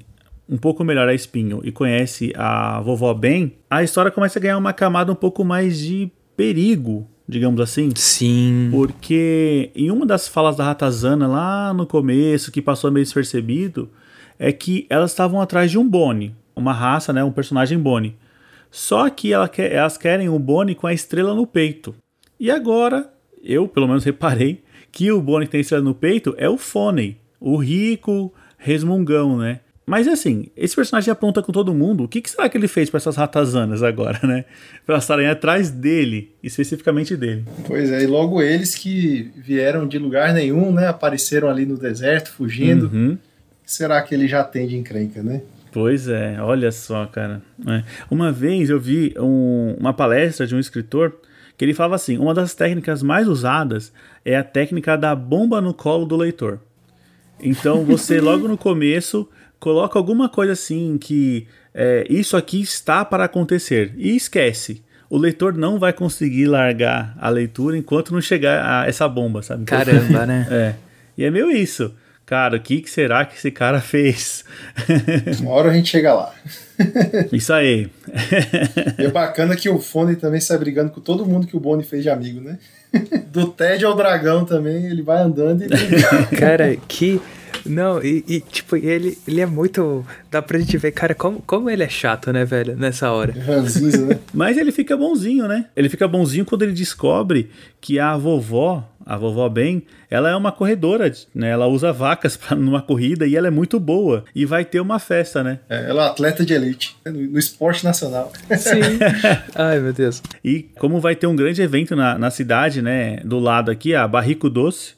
um pouco melhor a Espinho e conhece a vovó Ben, a história começa a ganhar uma camada um pouco mais de perigo, digamos assim. Sim. Porque em uma das falas da Ratazana lá no começo, que passou meio despercebido, é que elas estavam atrás de um Bonnie, uma raça, né, um personagem Bonnie. Só que ela quer, elas querem um Bonnie com a estrela no peito. E agora, eu pelo menos reparei que o Bonnie que tem estrela no peito é o Fone, o rico resmungão, né? Mas assim, esse personagem aponta com todo mundo. O que, que será que ele fez para essas ratazanas agora, né? Pra elas estarem atrás dele, especificamente dele. Pois é, e logo eles que vieram de lugar nenhum, né? Apareceram ali no deserto, fugindo. Uhum. Será que ele já tem de encrenca, né? Pois é, olha só, cara. É. Uma vez eu vi um, uma palestra de um escritor que ele falava assim: uma das técnicas mais usadas é a técnica da bomba no colo do leitor. Então você, logo no começo, coloca alguma coisa assim que é, isso aqui está para acontecer e esquece. O leitor não vai conseguir largar a leitura enquanto não chegar a essa bomba, sabe? Então, Caramba, né? É. E é meio isso. Cara, o que, que será que esse cara fez? Uma hora a gente chega lá. Isso aí. e é bacana que o Fone também sai brigando com todo mundo que o Boni fez de amigo, né? Do Ted ao dragão também, ele vai andando e. Cara, que não, e, e, tipo, ele, ele é muito. Dá pra gente ver, cara, como, como ele é chato, né, velho, nessa hora. né? Mas ele fica bonzinho, né? Ele fica bonzinho quando ele descobre que a vovó, a vovó Ben, ela é uma corredora, né? Ela usa vacas pra, numa corrida e ela é muito boa. E vai ter uma festa, né? É, ela é atleta de elite, no, no esporte nacional. Sim. Ai, meu Deus. E como vai ter um grande evento na, na cidade, né? Do lado aqui, a Barrico Doce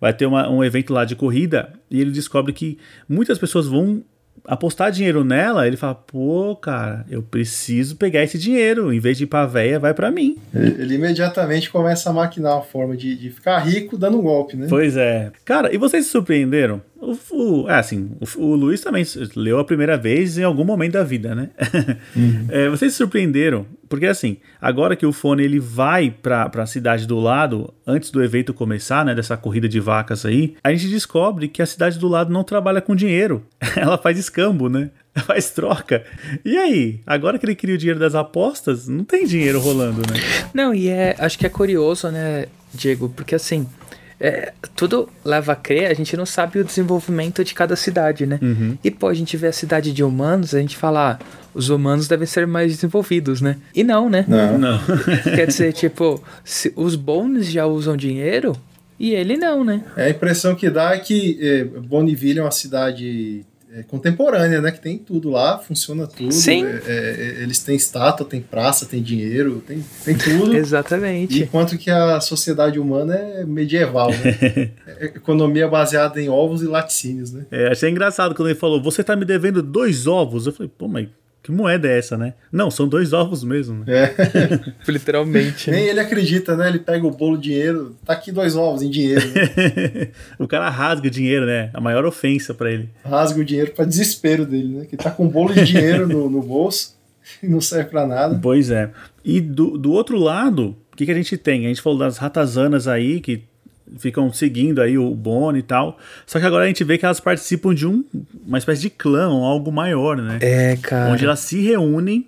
vai ter uma, um evento lá de corrida e ele descobre que muitas pessoas vão apostar dinheiro nela, ele fala, pô, cara, eu preciso pegar esse dinheiro, em vez de ir pra véia, vai para mim. Ele, ele, imediatamente começa a maquinar uma forma de, de ficar rico dando um golpe, né? Pois é. Cara, e vocês se surpreenderam? O, o- é assim, o, o Luiz também leu a primeira vez em algum momento da vida, né? É, vocês se surpreenderam, porque assim, agora que o fone ele vai pra, pra cidade do lado, antes do evento começar, né, dessa corrida de vacas aí, a gente descobre que a cidade do lado não trabalha com dinheiro. Ela faz escambo, né? Faz troca. E aí, agora que ele queria o dinheiro das apostas, não tem dinheiro rolando, né? Não, e é, acho que é curioso, né, Diego, porque assim, é, tudo leva a crer, a gente não sabe o desenvolvimento de cada cidade, né? E pô, a gente vê a cidade de humanos, a gente fala, ah, os humanos devem ser mais desenvolvidos, né? E não, né? Não. Não. Quer dizer, tipo, se os bônus já usam dinheiro e ele não, né? É, a impressão que dá é que é, Bonneville é uma cidade é, contemporânea, né? Que tem tudo lá, funciona tudo. Sim. É, é, eles têm estátua, tem praça, tem dinheiro, tem, tem tudo. Exatamente. Enquanto que a sociedade humana é medieval, né? É economia baseada em ovos e laticínios, né? É, achei engraçado quando ele falou: Você tá me devendo dois ovos. Eu falei: Pô, mas que moeda é essa, né? Não, são dois ovos mesmo. Né? Literalmente. né? Nem ele acredita, né? Ele pega o bolo dinheiro, tá aqui dois ovos em dinheiro. Né? o cara rasga o dinheiro, né? A maior ofensa pra ele. Rasga o dinheiro pra desespero dele, né? Que tá com um bolo de dinheiro no, no bolso e não serve pra nada. Pois é. E do, do outro lado, o que, que a gente tem? A gente falou das ratazanas aí, que ficam seguindo aí o Bonnie e tal. Só que agora a gente vê que elas participam de um, uma espécie de clã, algo maior, né? É, cara. onde elas se reúnem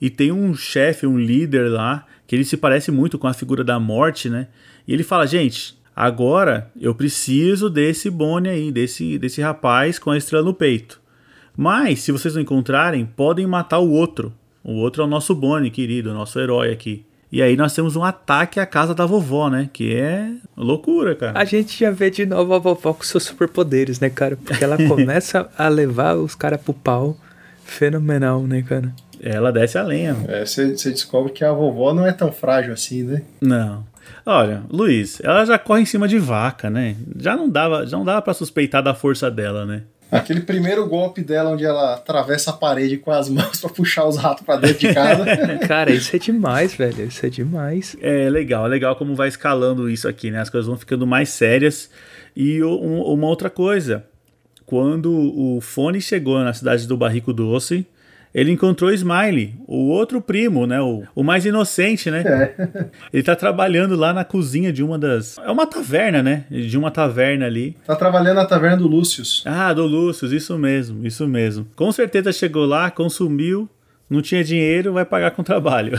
e tem um chefe, um líder lá, que ele se parece muito com a figura da morte, né? E ele fala, gente, agora eu preciso desse Bonnie aí, desse, desse rapaz com a estrela no peito. Mas, se vocês não encontrarem, podem matar o outro. O outro é o nosso Bonnie, querido, o nosso herói aqui. E aí nós temos um ataque à casa da vovó, né? Que é loucura, cara. A gente já vê de novo a vovó com seus superpoderes, né, cara? Porque ela começa a levar os caras pro pau. Fenomenal, né, cara? Ela desce a lenha. É, você você descobre que a vovó não é tão frágil assim, né? Não. Olha, Luiz, ela já corre em cima de vaca, né? Já não dava, já não dava para suspeitar da força dela, né? Aquele primeiro golpe dela onde ela atravessa a parede com as mãos pra puxar os ratos pra dentro de casa. Cara, isso é demais, velho. Isso é demais. É legal, é legal como vai escalando isso aqui, né? As coisas vão ficando mais sérias. E um- uma outra coisa, quando o Fone chegou na cidade do Barrico Doce, ele encontrou o Smiley, o outro primo, né? O, o mais inocente, né? Ele tá trabalhando lá na cozinha de uma das. É uma taverna, né? De uma taverna ali. tá trabalhando na taverna do Lúcius. Ah, do Lúcio, isso mesmo, isso mesmo. Com certeza chegou lá, consumiu, não tinha dinheiro, vai pagar com trabalho.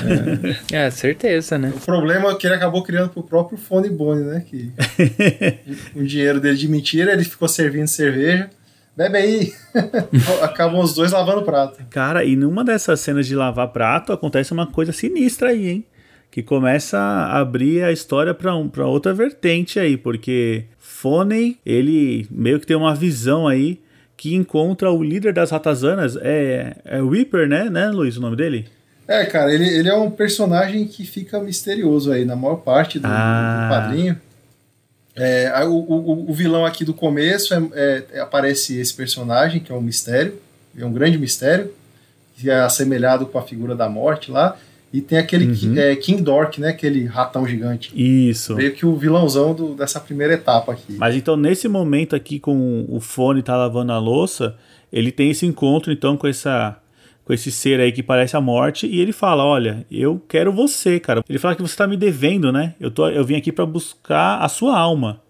É, certeza, né? O problema é que ele acabou criando pro próprio Fone Bone, né? Que o dinheiro dele de mentira, ele ficou servindo cerveja. Bebe aí! Acabam os dois lavando prato. Cara, e numa dessas cenas de lavar prato acontece uma coisa sinistra aí, hein? Que começa a abrir a história pra, um, pra outra vertente aí, porque Foney, ele meio que tem uma visão aí que encontra o líder das ratazanas, é, é Reaper, né, né, Luiz, o nome dele? É, cara, ele, ele é um personagem que fica misterioso aí na maior parte do, Ah. do quadrinho. É, o, o, o vilão aqui do começo é, é- aparece esse personagem, que é um mistério, é um grande mistério, que é assemelhado com a figura da morte lá. E tem aquele Uhum. É, King Dork, né? Aquele ratão gigante. Isso. Meio que o vilãozão do- dessa primeira etapa aqui. Mas então, nesse momento aqui, com o fone tá lavando a louça, ele tem esse encontro, então, com essa. Com esse ser aí que parece a morte, e ele fala: Olha, eu quero você, cara. Ele fala que você tá me devendo, né? Eu, tô, eu vim aqui pra buscar a sua alma.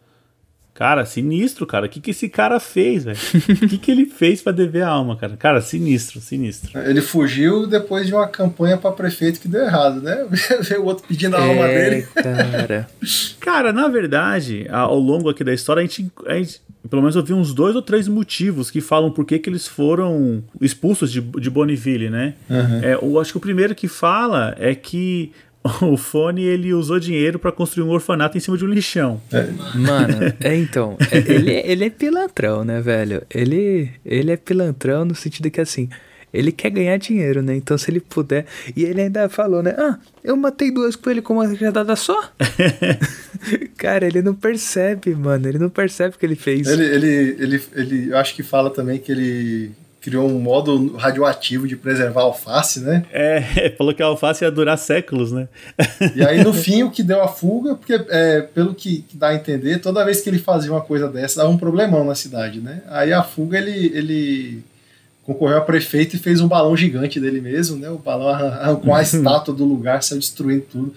Cara, sinistro, cara. O que, que esse cara fez, velho? O que, que ele fez pra dever a alma, cara? Cara, sinistro, sinistro. Ele fugiu depois de uma campanha para prefeito que deu errado, né? Veio o outro pedindo a alma é, dele. cara. Cara, na verdade, ao longo aqui da história, a gente, a gente- pelo menos eu vi uns dois ou três motivos que falam por que, que eles foram expulsos de, de Bonneville, né? É, eu acho que o primeiro que fala é que o Fone ele usou dinheiro pra construir um orfanato em cima de um lixão. Mano, é então, é- ele, ele é pilantrão, né, velho? Ele, ele é pilantrão no sentido que assim, ele quer ganhar dinheiro, né? Então se ele puder. E ele ainda falou, né? Ah, eu matei duas coelhos com uma rajadada só? Cara, ele não percebe, mano. Ele não percebe o que ele fez. Ele, ele, ele, ele, eu acho que fala também que ele criou um modo radioativo de preservar a alface, né? É, falou que a alface ia durar séculos, né? E aí, no fim, o que deu a fuga, porque, é, pelo que, que, dá a entender, toda vez que ele fazia uma coisa dessa, dava um problemão na cidade, né? Aí a fuga, ele, ele concorreu a prefeito e fez um balão gigante dele mesmo, né? O balão arrancou a estátua do lugar, saiu destruindo tudo.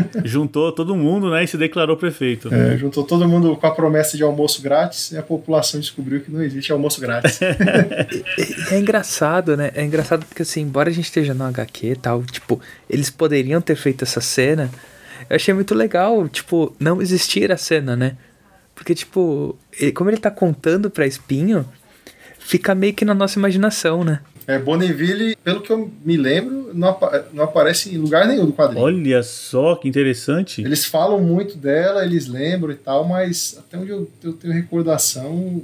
Juntou todo mundo, né? E se declarou prefeito. É, juntou todo mundo com a promessa de almoço grátis e a população descobriu que não existe almoço grátis. é, é, engraçado, né? É engraçado porque, assim, embora a gente esteja no HQ e tal, tipo, eles poderiam ter feito essa cena. Eu achei muito legal, tipo, não existir a cena, né? Porque, tipo, ele, como ele tá contando pra Espinho, fica meio que na nossa imaginação, né? É, Bonneville, pelo que eu me lembro, não, apa não, aparece em lugar nenhum do quadrinho. Olha só que interessante. Eles falam muito dela, eles lembram e tal, mas até onde eu, eu tenho recordação,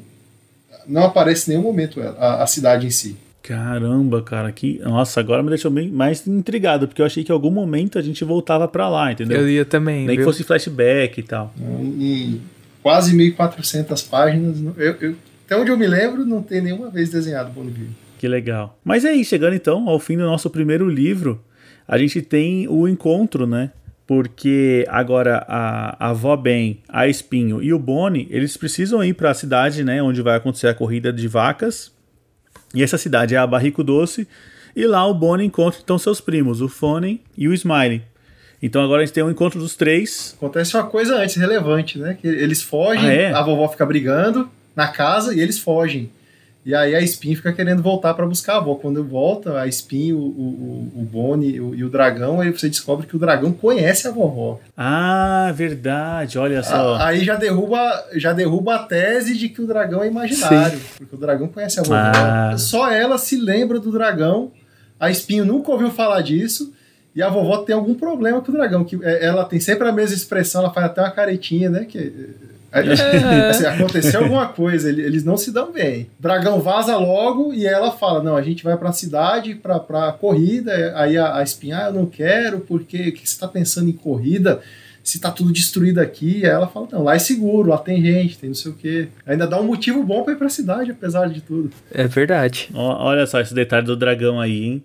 não aparece em nenhum momento ela, a, a, cidade em si. Caramba, cara, que. Nossa, agora me deixou bem mais intrigado, porque eu achei que em algum momento a gente voltava para lá, entendeu? Eu ia também. Nem viu? que fosse flashback e tal. Em quase 1.400 páginas, eu, eu, até onde eu me lembro, não tem nenhuma vez desenhado Bonneville. Que legal. Mas é aí, chegando então ao fim do nosso primeiro livro, a gente tem o encontro, né? Porque agora a, a avó Ben, a Espinho e o Boni, eles precisam ir para a cidade, né? Onde vai acontecer a corrida de vacas. E essa cidade é a Barrico Doce. E lá o Boni encontra então seus primos, o Fonen e o Smiley. Então agora a gente tem um encontro dos três. Acontece uma coisa antes relevante, né? Que eles fogem, ah, é? a vovó fica brigando na casa e eles fogem. E aí a Spin fica querendo voltar para buscar a avó. Quando volta, a Spin, o, o, o Bonnie o, e o dragão, aí você descobre que o dragão conhece a vovó. Ah, verdade, olha só. aí já derruba, já derruba a tese de que o dragão é imaginário, Sim. porque o dragão conhece a vovó. Ah. Só ela se lembra do dragão. A Espinho nunca ouviu falar disso. E a vovó tem algum problema com o dragão, que é, ela tem sempre a mesma expressão, ela faz até uma caretinha, né? Que. Assim, aconteceu alguma coisa, eles não se dão bem. Dragão vaza logo e ela fala: Não, a gente vai pra cidade pra, pra corrida. Aí a, a espinha, ah, eu não quero, porque o que você tá pensando em corrida? Se tá tudo destruído aqui. Aí ela fala: Não, lá é seguro, lá tem gente, tem não sei o quê. Ainda dá um motivo bom pra ir pra cidade, apesar de tudo. É verdade. Olha só esse detalhe do dragão aí, hein?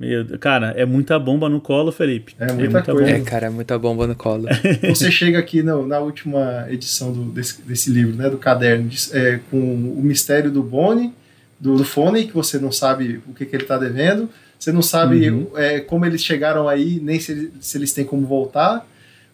Meu, cara, é muita bomba no colo, Felipe. É muita, é muita coisa. Bomba. É, cara, é muita bomba no colo. Você chega aqui no, na última edição do, desse, desse, livro, né, do caderno, é, com o mistério do Bonnie, do, do Fone, que você não sabe o que, que ele está devendo, você não sabe uhum. é, como eles chegaram aí, nem se, se eles têm como voltar.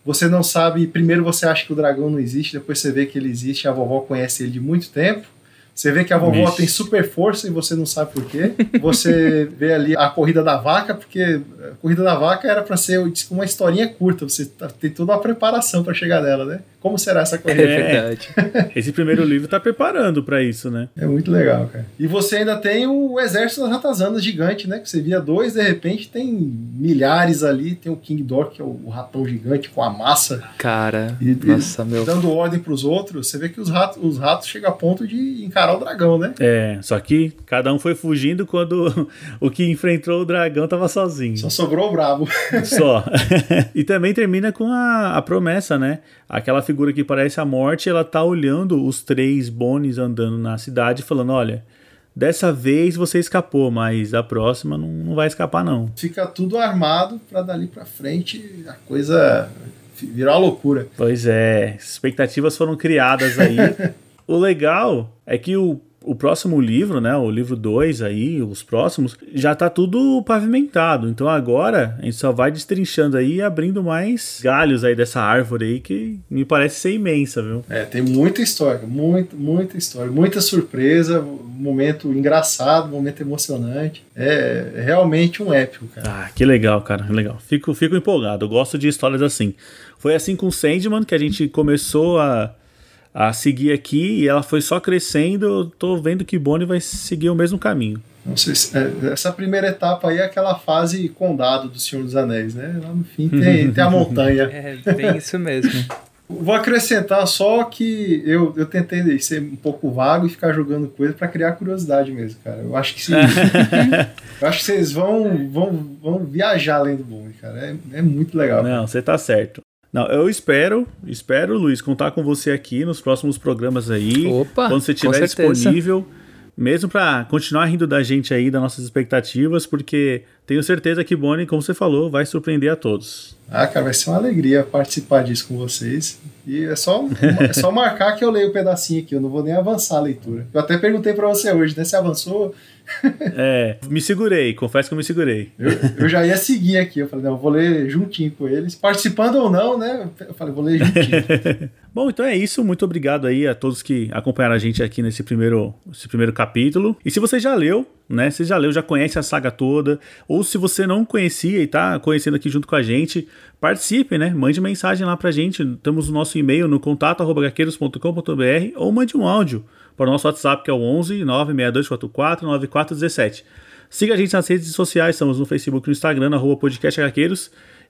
Você não sabe, primeiro você acha que o dragão não existe, depois você vê que ele existe, a vovó conhece ele de muito tempo. Você vê que a vovó Ixi. tem super força e você não sabe por quê. Você vê ali a corrida da vaca, porque a corrida da vaca era para ser uma historinha curta. Você tá, tem toda uma preparação para chegar nela, né? Como será essa corrida? É verdade. Esse primeiro livro tá preparando para isso, né? É muito legal, cara. E você ainda tem o exército das ratazanas gigante, né? Que você via dois, de repente tem milhares ali. Tem o King Dor, que é o ratão gigante com a massa. Cara, e, nossa, meu. Dando ordem para os outros. Você vê que os ratos, os ratos chegam a ponto de encarar o dragão, né? É, só que cada um foi fugindo quando o que enfrentou o dragão tava sozinho. Só sobrou o brabo. Só. e também termina com a, a promessa, né? Aquela figura que parece a morte, ela tá olhando os três Bones andando na cidade, falando: olha. Dessa vez você escapou, mas a próxima não, não vai escapar, não. Fica tudo armado para dali para frente a coisa virar uma loucura. Pois é, expectativas foram criadas aí. o legal é que o o próximo livro, né, o livro 2 aí, os próximos, já tá tudo pavimentado. Então agora a gente só vai destrinchando aí e abrindo mais galhos aí dessa árvore aí que me parece ser imensa, viu? É, tem muita história, muita, muita história, muita surpresa, momento engraçado, momento emocionante. É realmente um épico, cara. Ah, que legal, cara, legal. Fico, fico empolgado, eu gosto de histórias assim. Foi assim com Sandman que a gente começou a a seguir aqui e ela foi só crescendo. Eu tô vendo que Bonnie vai seguir o mesmo caminho. Se, é, essa primeira etapa aí é aquela fase condado do Senhor dos Anéis, né? Lá no fim tem, tem a montanha. É, bem isso mesmo. Vou acrescentar só que eu, eu tentei ser um pouco vago e ficar jogando coisa para criar curiosidade mesmo, cara. Eu acho que sim. eu acho que vocês vão, vão, vão viajar além do Bonnie, cara. É, é muito legal. Não, você tá certo. Não, eu espero, espero, Luiz, contar com você aqui nos próximos programas aí. Opa, quando você estiver disponível mesmo para continuar rindo da gente aí, das nossas expectativas, porque tenho certeza que Bonnie, como você falou, vai surpreender a todos. Ah, cara, vai ser uma alegria participar disso com vocês. E é só, é só marcar que eu leio o um pedacinho aqui, eu não vou nem avançar a leitura. Eu até perguntei para você hoje, né? Você avançou? é, me segurei, confesso que eu me segurei. Eu, eu, já ia seguir aqui, eu falei, não, eu vou ler juntinho com eles. Participando ou não, né? Eu falei, vou ler juntinho. Bom, então é isso. Muito obrigado aí a todos que acompanharam a gente aqui nesse primeiro, esse primeiro capítulo. E se você já leu, né? Você já leu, já conhece a saga toda, ou se você não conhecia e tá conhecendo aqui junto com a gente, participe, né? Mande mensagem lá pra gente. Temos o nosso e-mail no contato@gaqueiros.com.br ou mande um áudio para o nosso WhatsApp que é o 11 96244 9417. Siga a gente nas redes sociais, estamos no Facebook e no Instagram, arroba podcast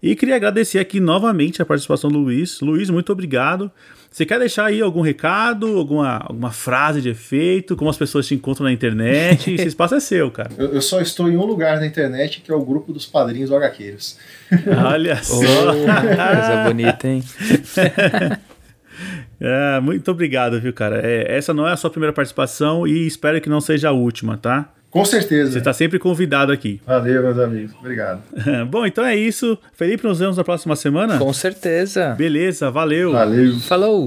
E queria agradecer aqui novamente a participação do Luiz. Luiz, muito obrigado. Você quer deixar aí algum recado, alguma, alguma frase de efeito, como as pessoas te encontram na internet? Esse espaço é seu, cara. Eu, eu, só estou em um lugar na internet, que é o grupo dos padrinhos HQueiros. Olha só! coisa bonita, hein? É, muito obrigado, viu, cara? É, essa não é a sua primeira participação e espero que não seja a última, tá? Com certeza. Você está sempre convidado aqui. Valeu, meus amigos. Obrigado. Bom, então é isso. Felipe, nos vemos na próxima semana? Com certeza. Beleza, valeu. Valeu. Falou.